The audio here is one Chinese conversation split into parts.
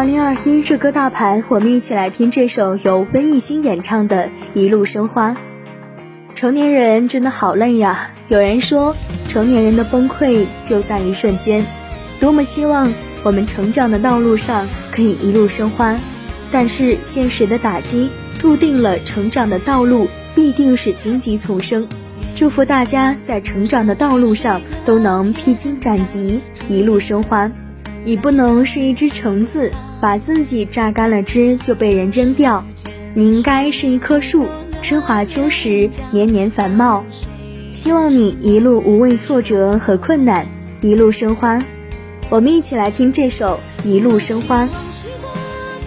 二零二一热歌大盘，我们一起来听这首由温艺兴演唱的《一路生花》。成年人真的好累呀！有人说，成年人的崩溃就在一瞬间。多么希望我们成长的道路上可以一路生花，但是现实的打击注定了成长的道路必定是荆棘丛生。祝福大家在成长的道路上都能披荆斩棘，一路生花。你不能是一只橙子，把自己榨干了汁就被人扔掉。你应该是一棵树，春华秋实，年年繁茂。希望你一路无畏挫折和困难，一路生花。我们一起来听这首《一路生花》，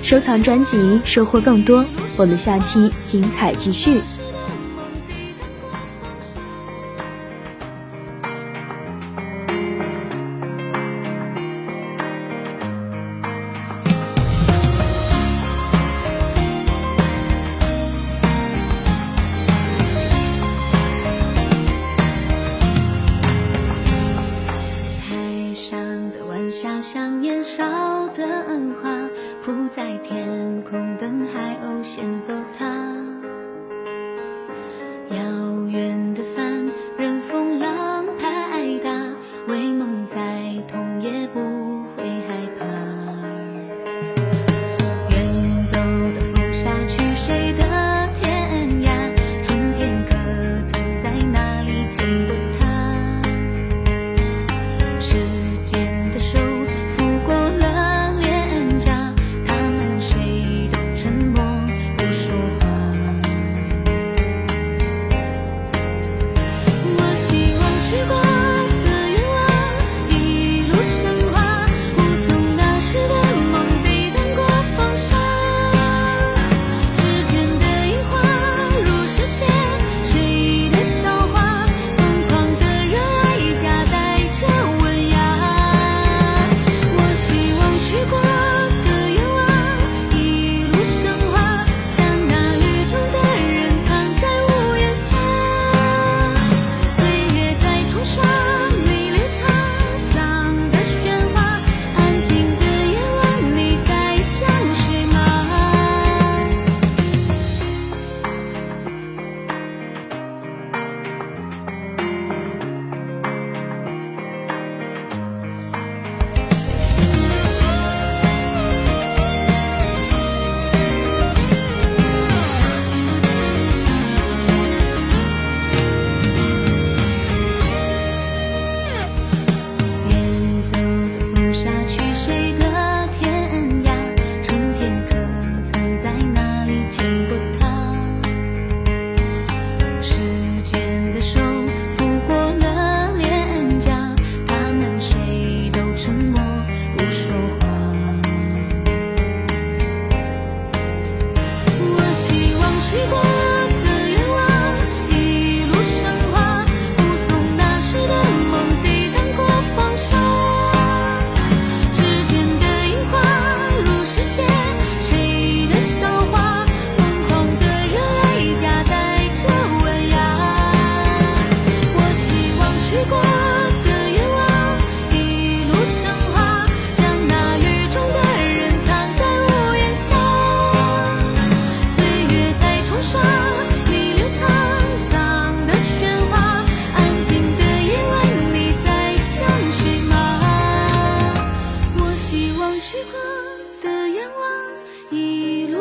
收藏专辑，收获更多。我们下期精彩继续。空，等海鸥先走它。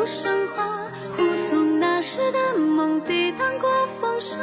生花，护送那时的梦，抵挡过风沙。